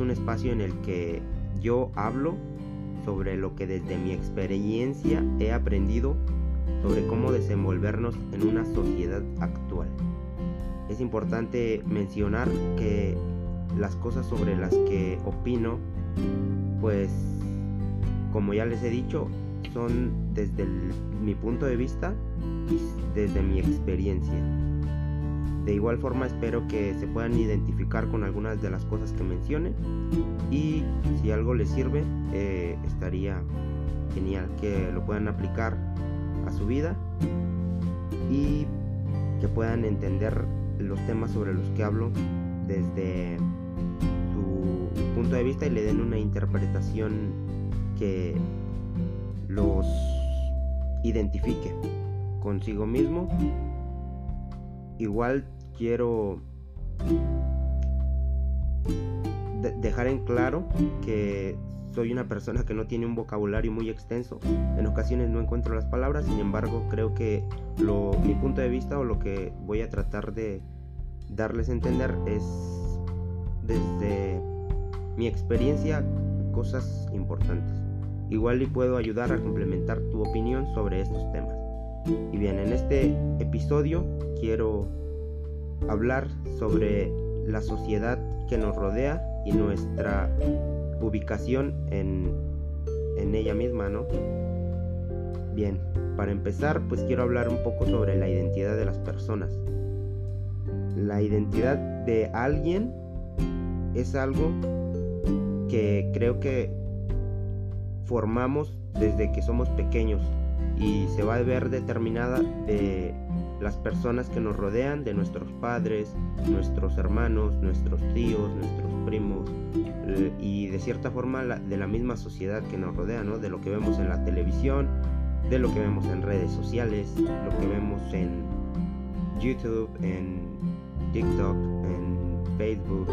es un espacio en el que yo hablo sobre lo que desde mi experiencia he aprendido sobre cómo desenvolvernos en una sociedad actual. Es importante mencionar que las cosas sobre las que opino, pues como ya les he dicho, son desde mi punto de vista y desde mi experiencia. De igual forma espero que se puedan identificar con algunas de las cosas que mencione y si algo les sirve eh, estaría genial que lo puedan aplicar a su vida y que puedan entender los temas sobre los que hablo desde su punto de vista y le den una interpretación que los identifique consigo mismo igual quiero dejar en claro que soy una persona que no tiene un vocabulario muy extenso. En ocasiones no encuentro las palabras, sin embargo creo que lo, mi punto de vista o lo que voy a tratar de darles a entender es desde mi experiencia cosas importantes. Igual y puedo ayudar a complementar tu opinión sobre estos temas. Y bien, en este episodio quiero hablar sobre la sociedad que nos rodea y nuestra ubicación en, en ella misma, ¿no? Bien, para empezar, pues quiero hablar un poco sobre la identidad de las personas. La identidad de alguien es algo que creo que formamos desde que somos pequeños y se va a ver determinada de las personas que nos rodean, de nuestros padres, nuestros hermanos, nuestros tíos, nuestros primos eh, y de cierta forma de la misma sociedad que nos rodea, ¿no? de lo que vemos en la televisión, de lo que vemos en redes sociales, lo que vemos en YouTube, en TikTok, en Facebook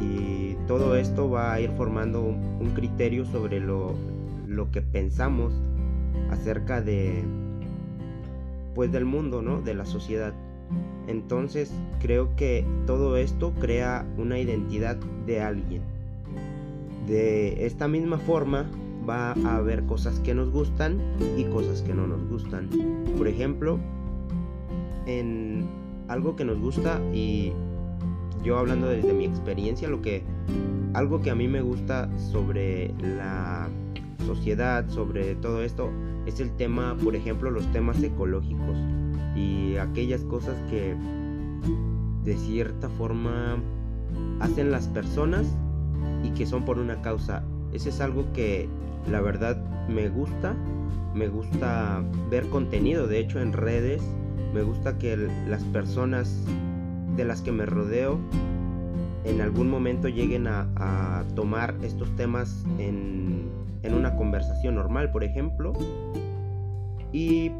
y todo esto va a ir formando un, criterio sobre lo, lo que pensamos acerca de pues del mundo, ¿no? De la sociedad. Entonces creo que todo esto crea una identidad de alguien. De esta misma forma va a haber cosas que nos gustan y cosas que no nos gustan. Por ejemplo, en algo que nos gusta y yo hablando desde mi experiencia, lo que algo que a mí me gusta sobre la sociedad, sobre todo esto, es el tema, por ejemplo, los temas ecológicos y aquellas cosas que de cierta forma hacen las personas y que son por una causa. Ese es algo que la verdad me gusta. Me gusta ver contenido, de hecho en redes. Me gusta que las personas de las que me rodeo en algún momento lleguen a, tomar estos temas en, en una conversación normal, por ejemplo. Y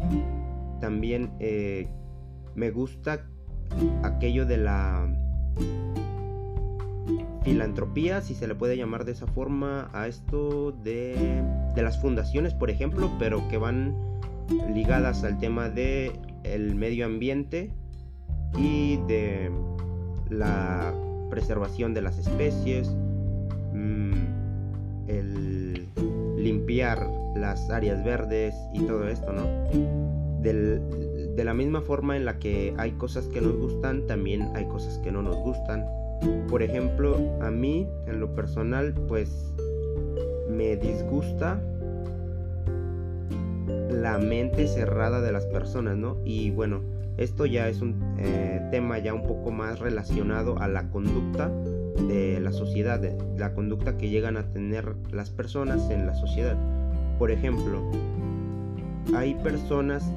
también eh, me gusta aquello de la filantropía, si se le puede llamar de esa forma, a esto de, de las fundaciones, por ejemplo, pero que van ligadas al tema de el medio ambiente y de la preservación de las especies, mm, el limpiar las áreas verdes y todo esto, ¿no? de la misma forma en la que hay cosas que nos gustan, también hay cosas que no nos gustan. Por ejemplo, a mí, en lo personal, pues me disgusta la mente cerrada de las personas, ¿no? Y bueno, esto ya es un eh, tema ya un poco más relacionado a la conducta de la sociedad, de la conducta que llegan a tener las personas en la sociedad. Por ejemplo, hay personas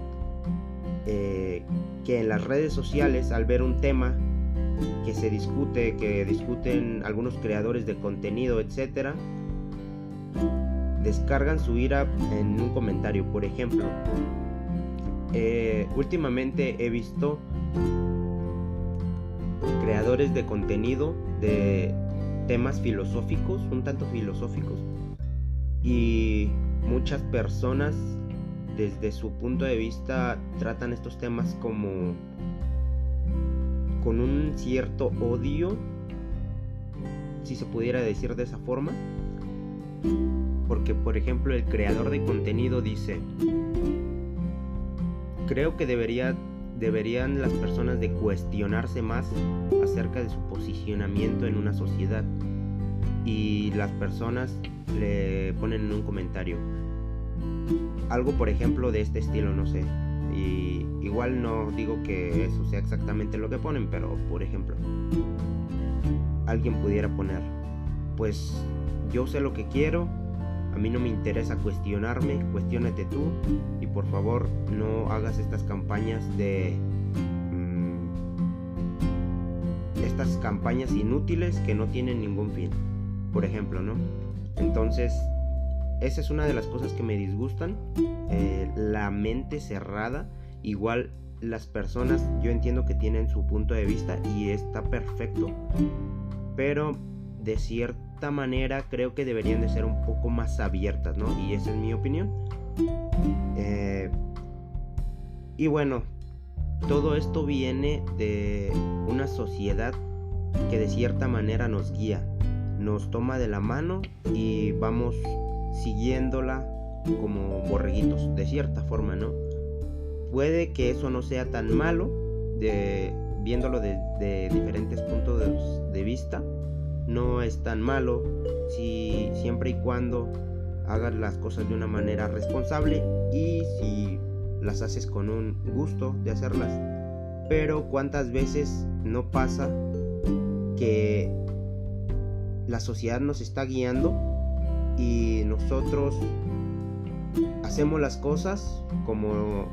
eh, que en las redes sociales al ver un tema que se discute, que discuten algunos creadores de contenido, etcétera, descargan su ira en un comentario. Por ejemplo, eh, últimamente he visto creadores de contenido de temas filosóficos, un tanto filosóficos, y muchas personas desde su punto de vista tratan estos temas como con un cierto odio, si se pudiera decir de esa forma. Porque, por ejemplo, el creador de contenido dice, creo que debería, deberían las personas de cuestionarse más acerca de su posicionamiento en una sociedad. Y las personas le ponen en un comentario. Algo, por ejemplo, de este estilo, no sé. Y igual no digo que eso sea exactamente lo que ponen, pero por ejemplo, alguien pudiera poner, pues yo sé lo que quiero, a mí no me interesa cuestionarme, cuestionate tú por favor no hagas estas campañas de... Mm, estas campañas inútiles que no tienen ningún fin, por ejemplo, ¿no? Entonces, esa es una de las cosas que me disgustan, eh, la mente cerrada, igual las personas yo entiendo que tienen su punto de vista y está perfecto, pero de cierta manera creo que deberían de ser un poco más abiertas, ¿no? Y esa es mi opinión. Eh, y bueno, todo esto viene de una sociedad que de cierta manera nos guía, nos toma de la mano y vamos siguiéndola como borreguitos, de cierta forma, ¿no? Puede que eso no sea tan malo, de, viéndolo de, diferentes puntos de, vista, no es tan malo si siempre y cuando hagas las cosas de una manera responsable y si las haces con un gusto de hacerlas. Pero cuántas veces no pasa que la sociedad nos está guiando y nosotros hacemos las cosas como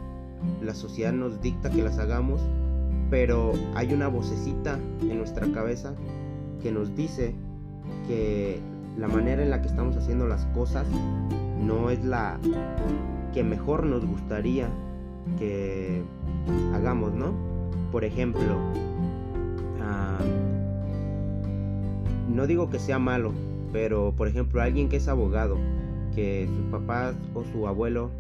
la sociedad nos dicta que las hagamos, pero hay una vocecita en nuestra cabeza que nos dice que la manera en la que estamos haciendo las cosas no es la que mejor nos gustaría que hagamos, ¿no? Por ejemplo, ah, no digo que sea malo, pero por ejemplo alguien que es abogado, que sus papás o su abuelo,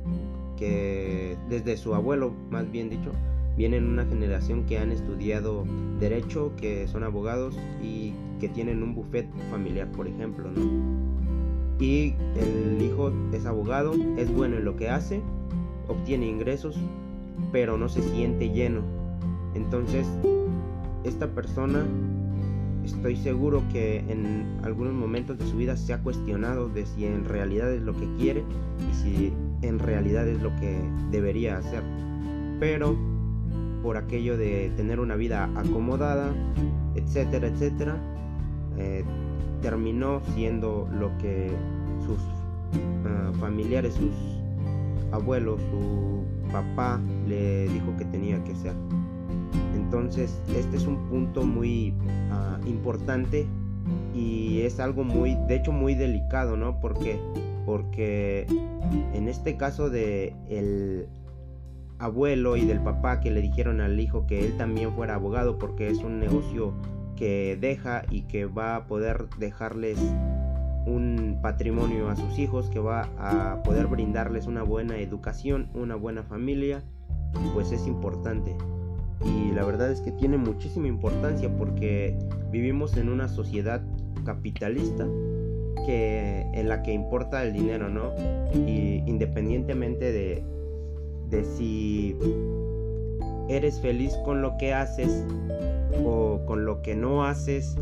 que desde su abuelo más bien dicho, vienen una generación que han estudiado derecho, que son abogados y que tienen un buffet familiar, por ejemplo, ¿no? Y el hijo es abogado, es bueno en lo que hace, obtiene ingresos, pero no se siente lleno. Entonces, esta persona estoy seguro que en algunos momentos de su vida se ha cuestionado de si en realidad es lo que quiere y si en realidad es lo que debería hacer. Pero por aquello de tener una vida acomodada, etcétera, etcétera, eh, terminó siendo lo que sus ah, familiares, sus abuelos, su papá le dijo que tenía que ser. Entonces, este es un punto muy ah, importante y es algo muy, de hecho, muy delicado, ¿no? Porque, porque en este caso de el abuelo y del papá que le dijeron al hijo que él también fuera abogado porque es un negocio que deja y que va a poder dejarles un patrimonio a sus hijos, que va a poder brindarles una buena educación, una buena familia, pues es importante y la verdad es que tiene muchísima importancia porque vivimos en una sociedad capitalista que en la que importa el dinero, ¿no? Y independientemente de, de si eres feliz con lo que haces o con lo que no haces,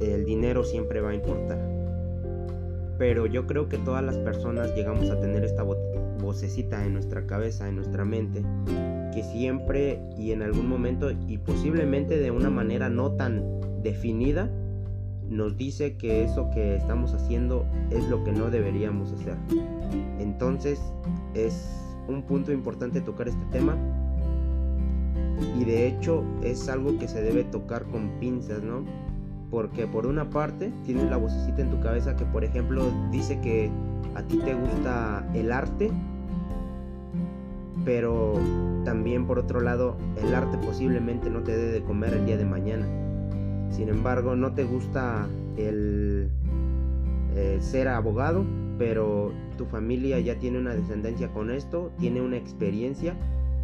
el dinero siempre va a importar. Pero yo creo que todas las personas llegamos a tener esta vocecita en nuestra cabeza, en nuestra mente, que siempre y en algún momento y posiblemente de una manera no tan definida nos dice que eso que estamos haciendo es lo que no deberíamos hacer. Entonces es un punto importante tocar este tema y de hecho es algo que se debe tocar con pinzas, ¿no? Porque por una parte tienes la vocecita en tu cabeza que por ejemplo dice que a ti te gusta el arte pero también por otro lado el arte posiblemente no te dé de comer el día de mañana. Sin embargo, no te gusta el eh, ser abogado, pero tu familia ya tiene una descendencia con esto, tiene una experiencia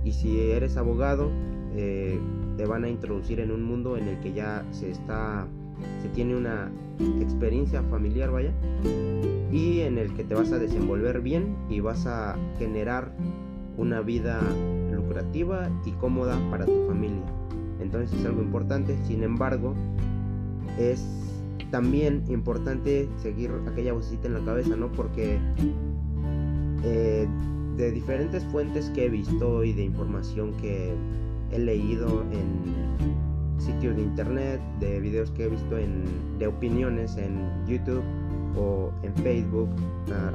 Y si eres abogado, eh, te van a introducir en un mundo en el que ya se está, se tiene una experiencia familiar, vaya, y en el que te vas a desenvolver bien y vas a generar una vida lucrativa y cómoda para tu familia. Entonces es algo importante, sin embargo, es también importante seguir aquella vocecita en la cabeza, ¿no? Porque eh, de diferentes fuentes que he visto y de información que he leído en sitios de internet, de videos que he visto en, de opiniones en YouTube o en Facebook,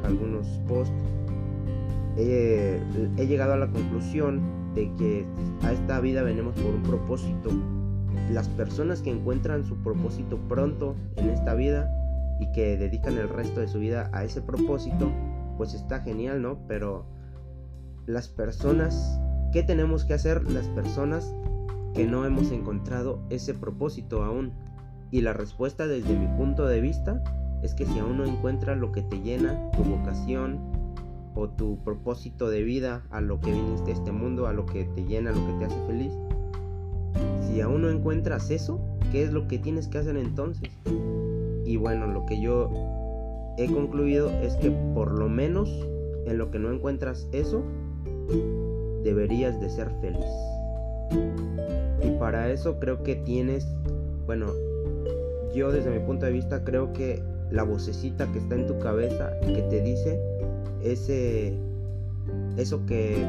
algunos posts, he llegado a la conclusión de que a esta vida venimos por un propósito. Las personas que encuentran su propósito pronto en esta vida y que dedican el resto de su vida a ese propósito, pues está genial, ¿no? Pero las personas, ¿qué tenemos que hacer las personas que no hemos encontrado ese propósito aún? Y la respuesta desde mi punto de vista es que si aún no encuentras lo que te llena, tu vocación o tu propósito de vida, a lo que viniste a este mundo, a lo que te llena, a lo que te hace feliz, si aún no encuentras eso, ¿qué es lo que tienes que hacer entonces? Y bueno, lo que yo he concluido es que por lo menos en lo que no encuentras eso, deberías de ser feliz. Y para eso creo que tienes, bueno, yo desde mi punto de vista creo que la vocecita que está en tu cabeza que te dice ese eso que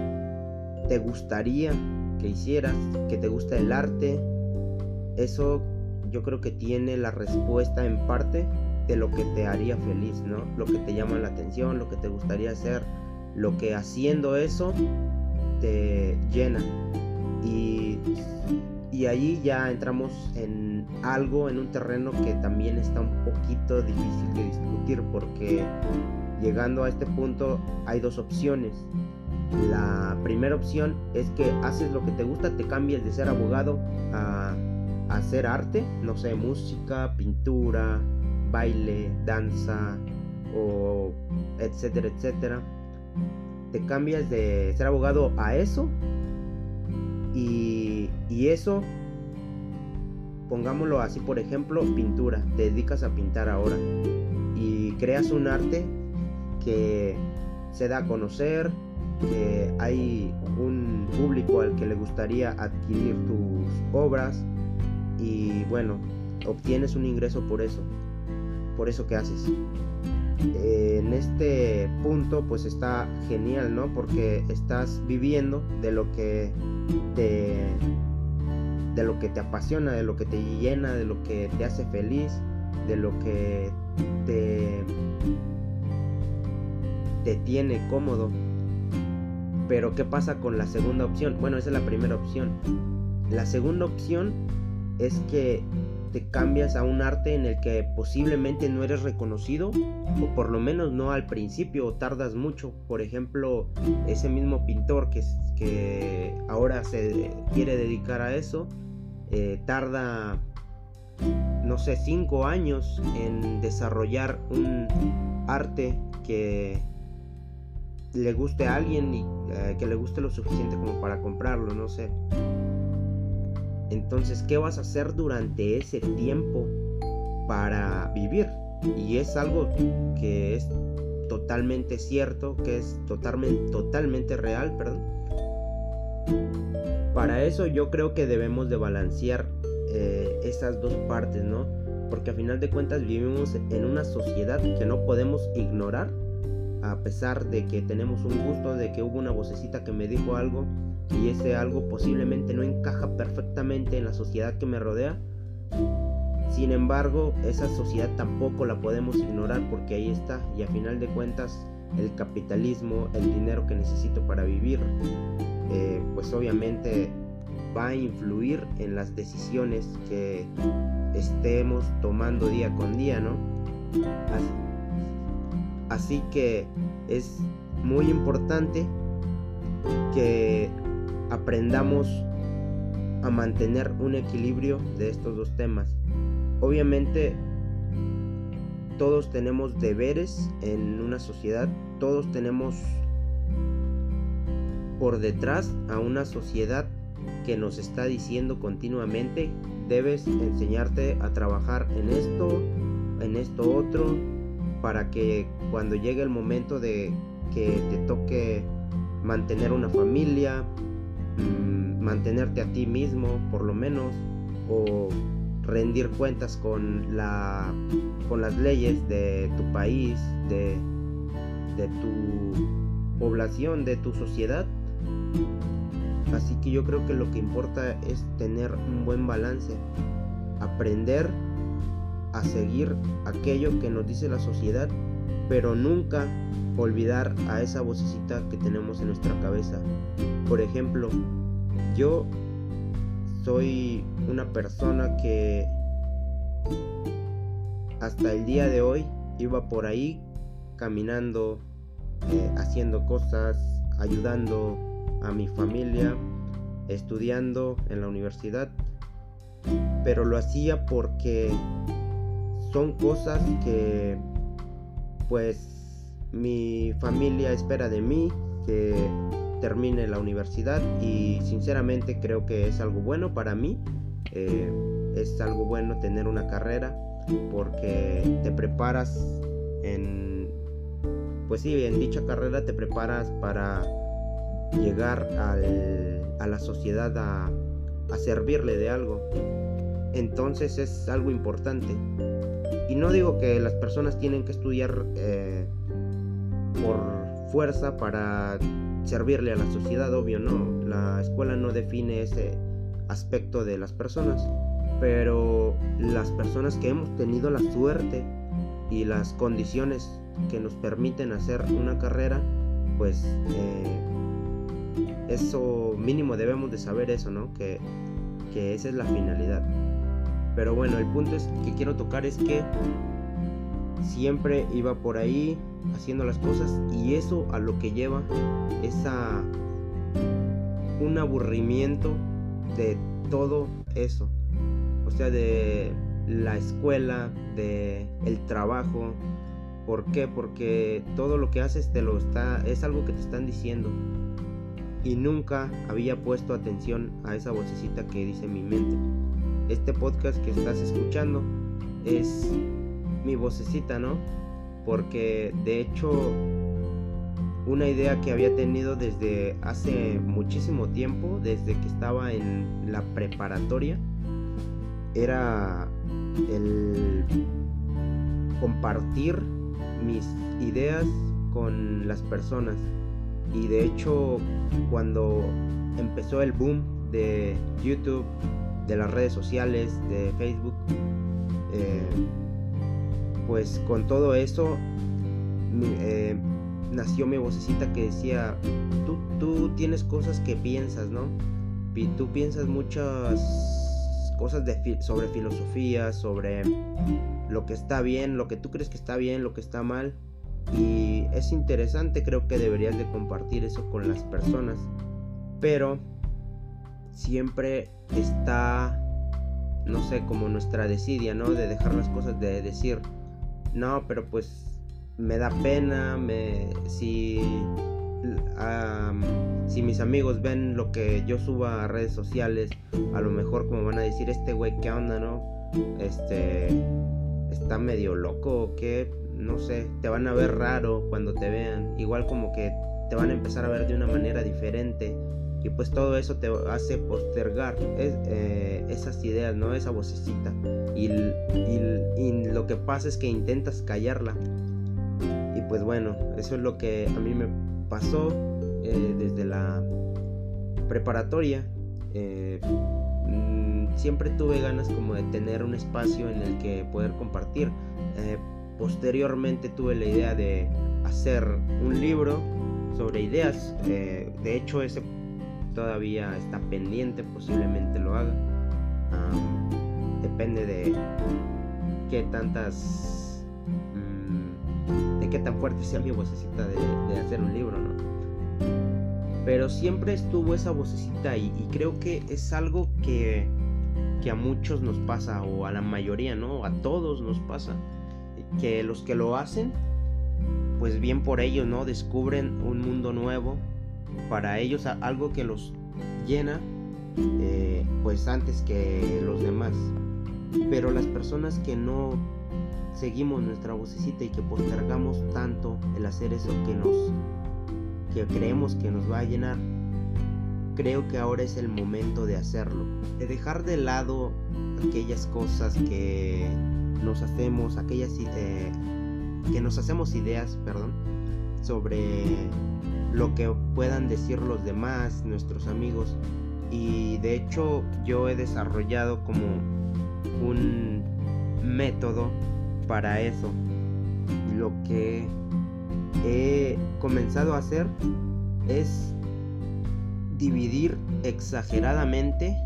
te gustaría que hicieras, que te gusta el arte, eso yo creo que tiene la respuesta en parte de lo que te haría feliz, ¿no? Lo que te llama la atención, lo que te gustaría hacer, lo que haciendo eso te llena. Y, y ahí ya entramos en algo, en un terreno que también está un poquito difícil de discutir porque llegando a este punto hay dos opciones. La primera opción es que haces lo que te gusta, te cambias de ser abogado a, hacer arte, no sé, música, pintura, baile, danza o etcétera, etcétera. Te cambias de ser abogado a eso y eso, pongámoslo así, por ejemplo, pintura, te dedicas a pintar ahora y creas un arte que se da a conocer, que hay un público al que le gustaría adquirir tus obras y bueno, obtienes un ingreso por eso, por eso que haces en este punto pues está genial, ¿no? Porque estás viviendo de lo que te de lo que te apasiona, de lo que te llena, de lo que te hace feliz, de lo que te te tiene cómodo. Pero ¿qué pasa con la segunda opción? Bueno, esa es la primera opción. La segunda opción es que te cambias a un arte en el que posiblemente no eres reconocido o por lo menos no al principio o tardas mucho. Por ejemplo, ese mismo pintor que, ahora se quiere dedicar a eso, eh, tarda, no sé, cinco años en desarrollar un arte que le guste a alguien y eh, que le guste lo suficiente como para comprarlo, no sé. Entonces, ¿qué vas a hacer durante ese tiempo para vivir? Y es algo que es totalmente cierto, que es totalmente, totalmente real, perdón. Para eso yo creo que debemos de balancear eh, esas dos partes, ¿no? Porque a final de cuentas vivimos en una sociedad que no podemos ignorar, a pesar de que tenemos un gusto, de que hubo una vocecita que me dijo algo, y ese algo posiblemente no encaja perfectamente en la sociedad que me rodea. Sin embargo, esa sociedad tampoco la podemos ignorar porque ahí está y a final de cuentas el capitalismo, el dinero que necesito para vivir, eh, pues obviamente va a influir en las decisiones que estemos tomando día con día, ¿no? así que es muy importante que aprendamos a mantener un equilibrio de estos dos temas. Obviamente todos tenemos deberes en una sociedad, todos tenemos por detrás a una sociedad que nos está diciendo continuamente debes enseñarte a trabajar en esto, en esto otro, para que cuando llegue el momento de que te toque mantener una familia, mm, mantenerte a ti mismo por lo menos, o rendir cuentas con, la, con las leyes de tu país, de, de tu población, de tu sociedad. Así que yo creo que lo que importa es tener un buen balance, aprender a seguir aquello que nos dice la sociedad, pero nunca olvidar a esa vocecita que tenemos en nuestra cabeza. Por ejemplo, yo soy una persona que hasta el día de hoy iba por ahí caminando, eh, haciendo cosas, ayudando a mi familia, estudiando en la universidad, pero lo hacía porque son cosas que pues mi familia espera de mí, que termine la universidad y sinceramente creo que es algo bueno para mí. Eh, es algo bueno tener una carrera porque te preparas en pues sí en dicha carrera te preparas para llegar a la sociedad a, servirle de algo entonces es algo importante y no digo que las personas tienen que estudiar eh, por fuerza para servirle a la sociedad, obvio, no. La escuela no define ese aspecto de las personas, pero las personas que hemos tenido la suerte y las condiciones que nos permiten hacer una carrera, pues eh, eso mínimo debemos de saber eso, ¿no? Que, que esa es la finalidad. Pero bueno, el punto es que quiero tocar es que siempre iba por ahí haciendo las cosas y eso a lo que lleva es a un aburrimiento de todo eso. O sea, de la escuela, de el trabajo. ¿Por qué? Porque todo lo que haces te lo está es algo que te están diciendo. Y nunca había puesto atención a esa vocecita que dice mi mente. Este podcast que estás escuchando es mi vocecita, ¿no? Porque de hecho una idea que había tenido desde hace muchísimo tiempo, desde que estaba en la preparatoria, era el compartir mis ideas con las personas. Y de hecho, cuando empezó el boom de YouTube, de las redes sociales, de Facebook, eh, pues con todo eso eh, nació mi vocecita que decía, tú, tú tienes cosas que piensas, ¿no? Y tú piensas muchas cosas sobre filosofía, sobre lo que está bien, lo que tú crees que está bien, lo que está mal. Y es interesante, creo que deberías de compartir eso con las personas. Pero siempre está, no sé, como nuestra desidia, ¿no? De dejar las cosas, de decir, no, pero pues me da pena, me, si, si mis amigos ven lo que yo suba a redes sociales, a lo mejor como van a decir, este güey, ¿qué onda, no? Este, está medio loco o qué, no sé, te van a ver raro cuando te vean, igual como que te van a empezar a ver de una manera diferente y pues todo eso te hace postergar eh, esas ideas, ¿no? Esa vocecita. Y, lo que pasa es que intentas callarla. Y pues bueno, eso es lo que a mí me pasó eh, desde la preparatoria. Eh, mm, siempre tuve ganas como de tener un espacio en el que poder compartir. posteriormente tuve la idea de hacer un libro sobre ideas. de hecho, ese todavía está pendiente, posiblemente lo haga. depende de qué tantas. Mm, de qué tan fuerte sea mi vocecita de, hacer un libro, ¿no? Pero siempre estuvo esa vocecita y, y creo que es algo que, que a muchos nos pasa, o a la mayoría, ¿no? A todos nos pasa. Que los que lo hacen, pues bien por ellos, ¿no? Descubren un mundo nuevo, para ellos algo que los llena eh, pues antes que los demás. Pero las personas que no seguimos nuestra vocecita y que postergamos tanto el hacer eso que nos que creemos que nos va a llenar, creo que ahora es el momento de hacerlo, de dejar de lado aquellas cosas que nos hacemos, aquellas que nos hacemos ideas, perdón, sobre lo que puedan decir los demás, nuestros amigos. Y de hecho yo he desarrollado como un método para eso. Lo que he comenzado a hacer es dividir exageradamente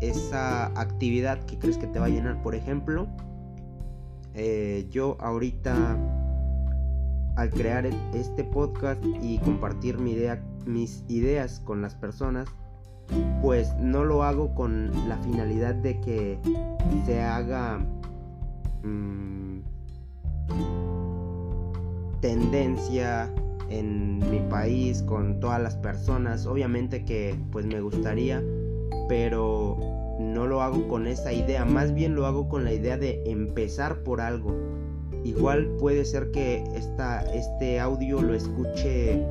esa actividad que crees que te va a llenar. Por ejemplo, eh, yo ahorita al crear este podcast y compartir mis ideas con las personas, pues no lo hago con la finalidad de que se haga mm, tendencia en mi país con todas las personas. Obviamente que pues me gustaría, pero no lo hago con esa idea, más bien lo hago con la idea de empezar por algo. Igual puede ser que esta, este audio lo escuche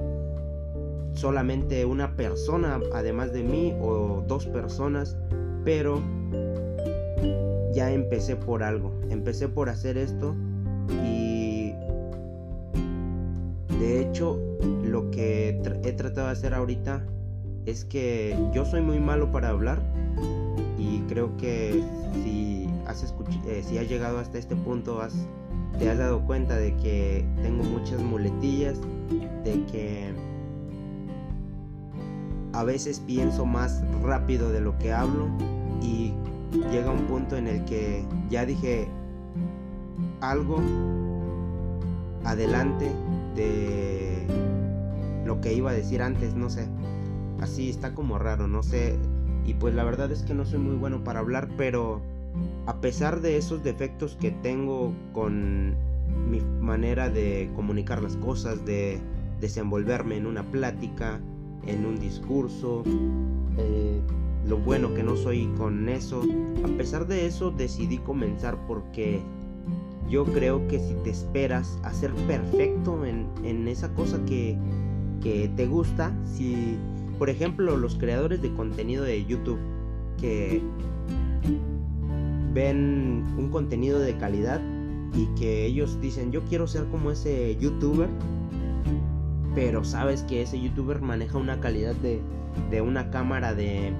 solamente una persona además de mí o dos personas, pero ya empecé por algo, empecé por hacer esto y de hecho lo que he tratado de hacer ahorita es que yo soy muy malo para hablar y creo que si has, eh, si has llegado hasta este punto has te has dado cuenta de que tengo muchas muletillas, de que a veces pienso más rápido de lo que hablo y llega un punto en el que ya dije algo adelante de lo que iba a decir antes, no sé. Así está como raro, no sé. Y pues la verdad es que no soy muy bueno para hablar, pero a pesar de esos defectos que tengo con mi manera de comunicar las cosas, de desenvolverme en una plática, en un discurso, eh, lo bueno que no soy con eso, a pesar de eso decidí comenzar porque yo creo que si te esperas a ser perfecto en, en esa cosa que, que te gusta, si por ejemplo los creadores de contenido de YouTube que ven un contenido de calidad y que ellos dicen yo quiero ser como ese youtuber pero sabes que ese youtuber maneja una calidad de, de una cámara de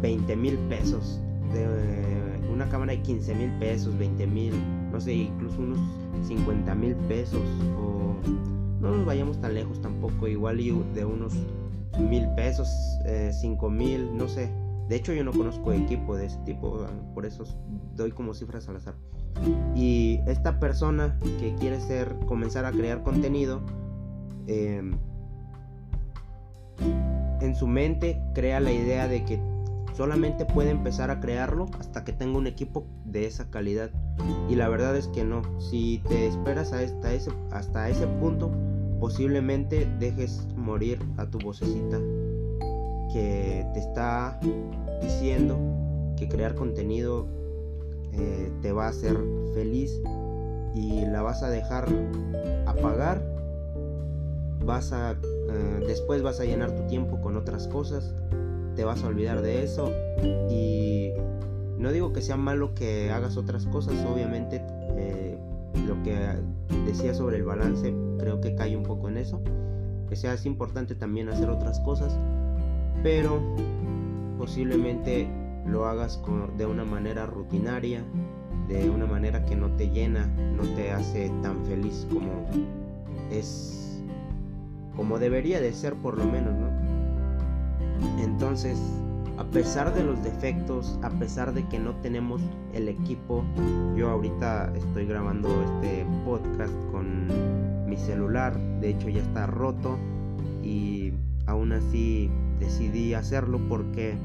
20 mil pesos de una cámara de 15 mil pesos 20 mil no sé incluso unos 50 mil pesos o no nos vayamos tan lejos tampoco igual de unos mil pesos 5 eh, mil no sé de hecho, yo no conozco equipo de ese tipo, por eso doy como cifras al azar. Y esta persona que quiere ser, comenzar a crear contenido, em, en su mente crea la idea de que solamente puede empezar a crearlo hasta que tenga un equipo de esa calidad. Y la verdad es que no. Si te esperas hasta ese, hasta ese punto, posiblemente dejes morir a tu vocecita que te está diciendo que crear contenido eh, te va a hacer feliz y la vas a dejar apagar vas a eh, después vas a llenar tu tiempo con otras cosas te vas a olvidar de eso y no digo que sea malo que hagas otras cosas obviamente eh, lo que decía sobre el balance creo que cae un poco en eso que sea es importante también hacer otras cosas pero posiblemente lo hagas de una manera rutinaria, de una manera que no te llena, no te hace tan feliz como es, como debería de ser por lo menos, ¿no? Entonces, a pesar de los defectos, a pesar de que no tenemos el equipo, yo ahorita estoy grabando este podcast con mi celular, de hecho ya está roto y aún así decidí hacerlo porque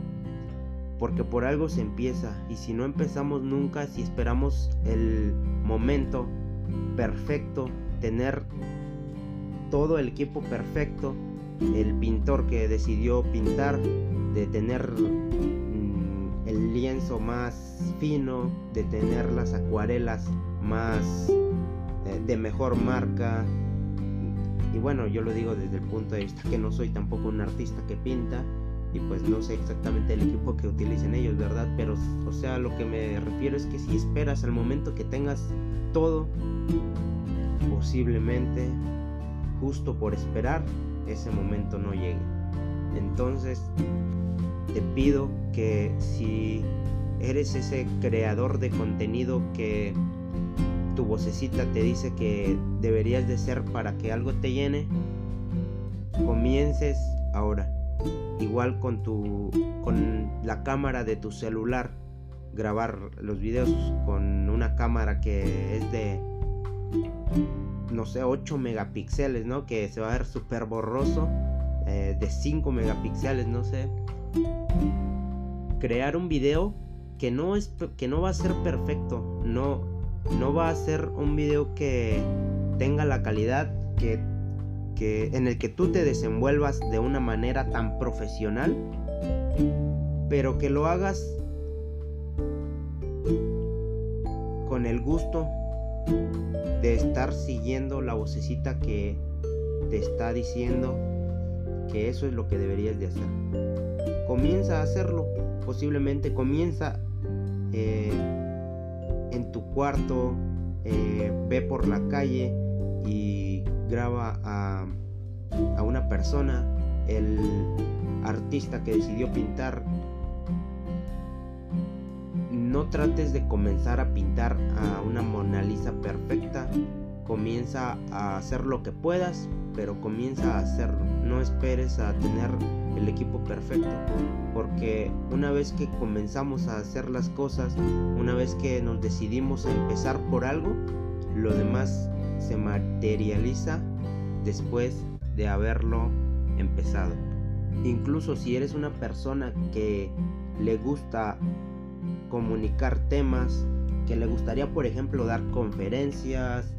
porque por algo se empieza y si no empezamos nunca, si esperamos el momento perfecto, tener todo el equipo perfecto, el pintor que decidió pintar, de tener mm, el lienzo más fino, de tener las acuarelas más eh, de mejor marca. Y bueno, yo lo digo desde el punto de vista que no soy tampoco un artista que pinta y pues no sé exactamente el equipo que utilicen ellos, ¿verdad? Pero o sea, lo que me refiero es que si esperas al momento que tengas todo, posiblemente justo por esperar ese momento no llegue. Entonces, te pido que si eres ese creador de contenido que tu vocecita te dice que deberías de ser para que algo te llene, comiences ahora. Igual con tu con la cámara de tu celular, grabar los videos con una cámara que es de no sé, 8 megapíxeles, ¿no? Que se va a ver súper borroso. Eh, de 5 megapíxeles, no sé. Crear un video que no, es, que no va a ser perfecto. No, no va a ser un video que tenga la calidad que, que en el que tú te desenvuelvas de una manera tan profesional. Pero que lo hagas con el gusto de estar siguiendo la vocecita que te está diciendo que eso es lo que deberías de hacer. Comienza a hacerlo, posiblemente comienza eh, en tu cuarto, eh, ve por la calle y graba a, a una persona, el artista que decidió pintar no trates de comenzar a pintar a una Mona Lisa perfecta. Comienza a hacer lo que puedas, pero comienza a hacerlo. No esperes a tener el equipo perfecto, porque una vez que comenzamos a hacer las cosas, una vez que nos decidimos a empezar por algo, lo demás se materializa después de haberlo empezado. Incluso si eres una persona que le gusta comunicar temas, que le gustaría, por ejemplo, dar conferencias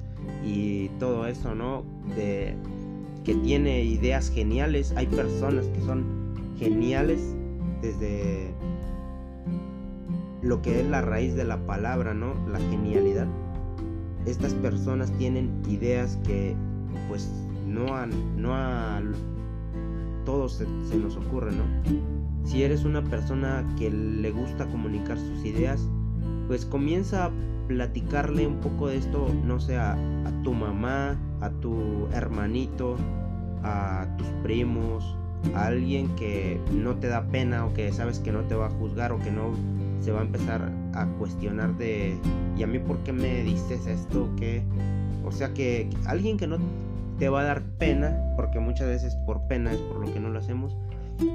y todo eso, ¿no? De que tiene ideas geniales. Hay personas que son geniales desde lo que es la raíz de la palabra, ¿no? La genialidad. Estas personas tienen ideas que pues no a, no a todos se, nos ocurre, ¿no? Si eres una persona que le gusta comunicar sus ideas, pues comienza a platicarle un poco de esto, no sé, a, tu mamá, a tu hermanito, a tus primos, a alguien que no te da pena o que sabes que no te va a juzgar o que no se va a empezar a cuestionar de y a mí por qué me dices esto que o sea que alguien que no te va a dar pena porque muchas veces por pena es por lo que no lo hacemos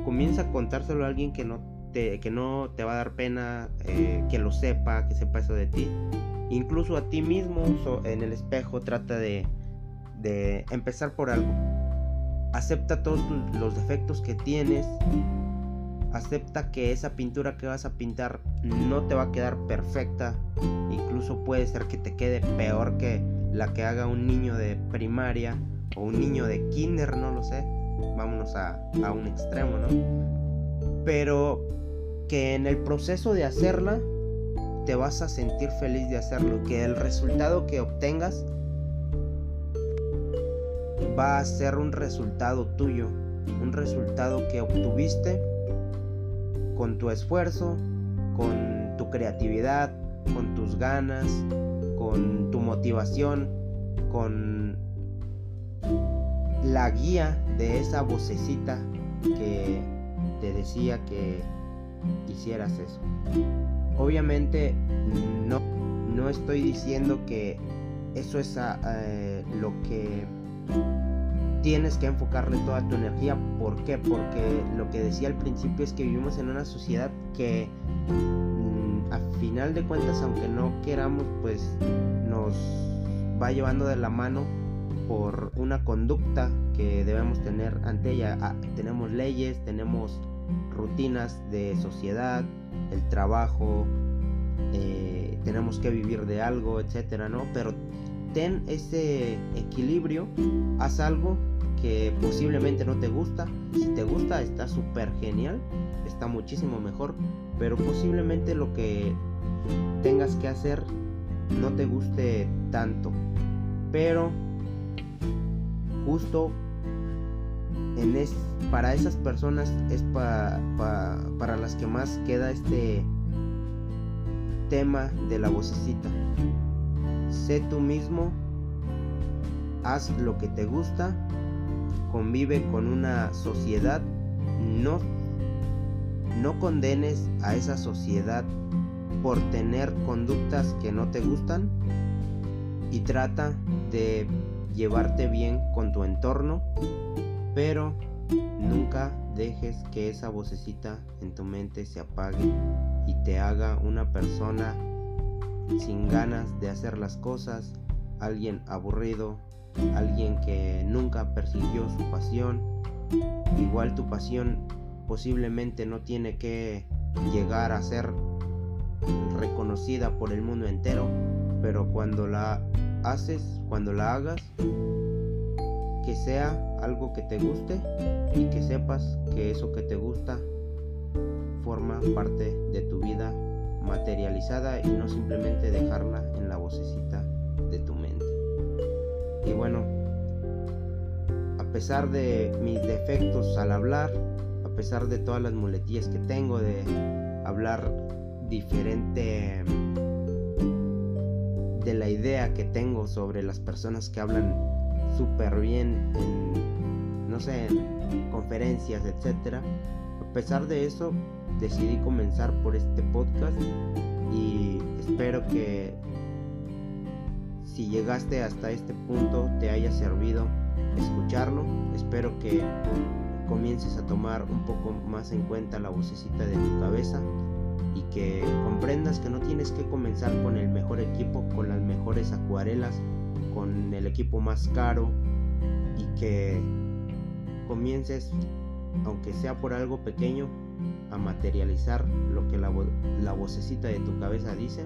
comienza a contárselo a alguien que no te, que no te va a dar pena, eh, que lo sepa, que sepa eso de ti. Incluso a ti mismo en el espejo trata de, de empezar por algo. Acepta todos los defectos que tienes. Acepta que esa pintura que vas a pintar no te va a quedar perfecta. Incluso puede ser que te quede peor que la que haga un niño de primaria o un niño de kinder, no lo sé vámonos a, un extremo, ¿no? Pero que en el proceso de hacerla te vas a sentir feliz de hacerlo, que el resultado que obtengas va a ser un resultado tuyo, un resultado que obtuviste con tu esfuerzo, con tu creatividad, con tus ganas, con tu motivación, con la guía de esa vocecita que te decía que hicieras eso. Obviamente no, no estoy diciendo que eso es ah, eh, lo que tienes que enfocarle toda tu energía. ¿Por qué? Porque lo que decía al principio es que vivimos en una sociedad que mm, a final de cuentas, aunque no queramos, pues nos va llevando de la mano por una conducta que debemos tener ante ella. Ah, tenemos leyes, tenemos rutinas de sociedad, el trabajo, eh, tenemos que vivir de algo, etcétera, ¿no? Pero ten ese equilibrio, haz algo que posiblemente no te gusta. Si te gusta está súper genial, está muchísimo mejor, pero posiblemente lo que tengas que hacer no te guste tanto. Pero justo en es, para esas personas es para las que más queda este tema de la vocecita. Sé tú mismo, haz lo que te gusta, convive con una sociedad, no, no condenes a esa sociedad por tener conductas que no te gustan. Y trata de llevarte bien con tu entorno, pero nunca dejes que esa vocecita en tu mente se apague y te haga una persona sin ganas de hacer las cosas, alguien aburrido, alguien que nunca persiguió su pasión. Igual tu pasión posiblemente no tiene que llegar a ser reconocida por el mundo entero, pero cuando la haces, cuando la hagas, que sea algo que te guste y que sepas que eso que te gusta forma parte de tu vida materializada y no simplemente dejarla en la vocecita de tu mente. Y bueno, a pesar de mis defectos al hablar, a pesar de todas las muletillas que tengo de hablar diferente de la idea que tengo sobre las personas que hablan súper bien en, no sé, en conferencias, etcétera. A pesar de eso, decidí comenzar por este podcast y espero que si llegaste hasta este punto te haya servido escucharlo. Espero que comiences a tomar un poco más en cuenta la vocecita de tu cabeza y que comprendas que no tienes que comenzar con el mejor equipo, con las mejores acuarelas, con el equipo más caro y que comiences, aunque sea por algo pequeño, a materializar lo que la, la vocecita de tu cabeza dice.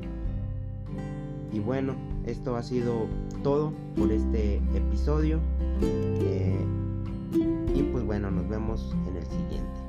Y bueno, esto ha sido todo por este episodio. Eh, y pues bueno, nos vemos en el siguiente.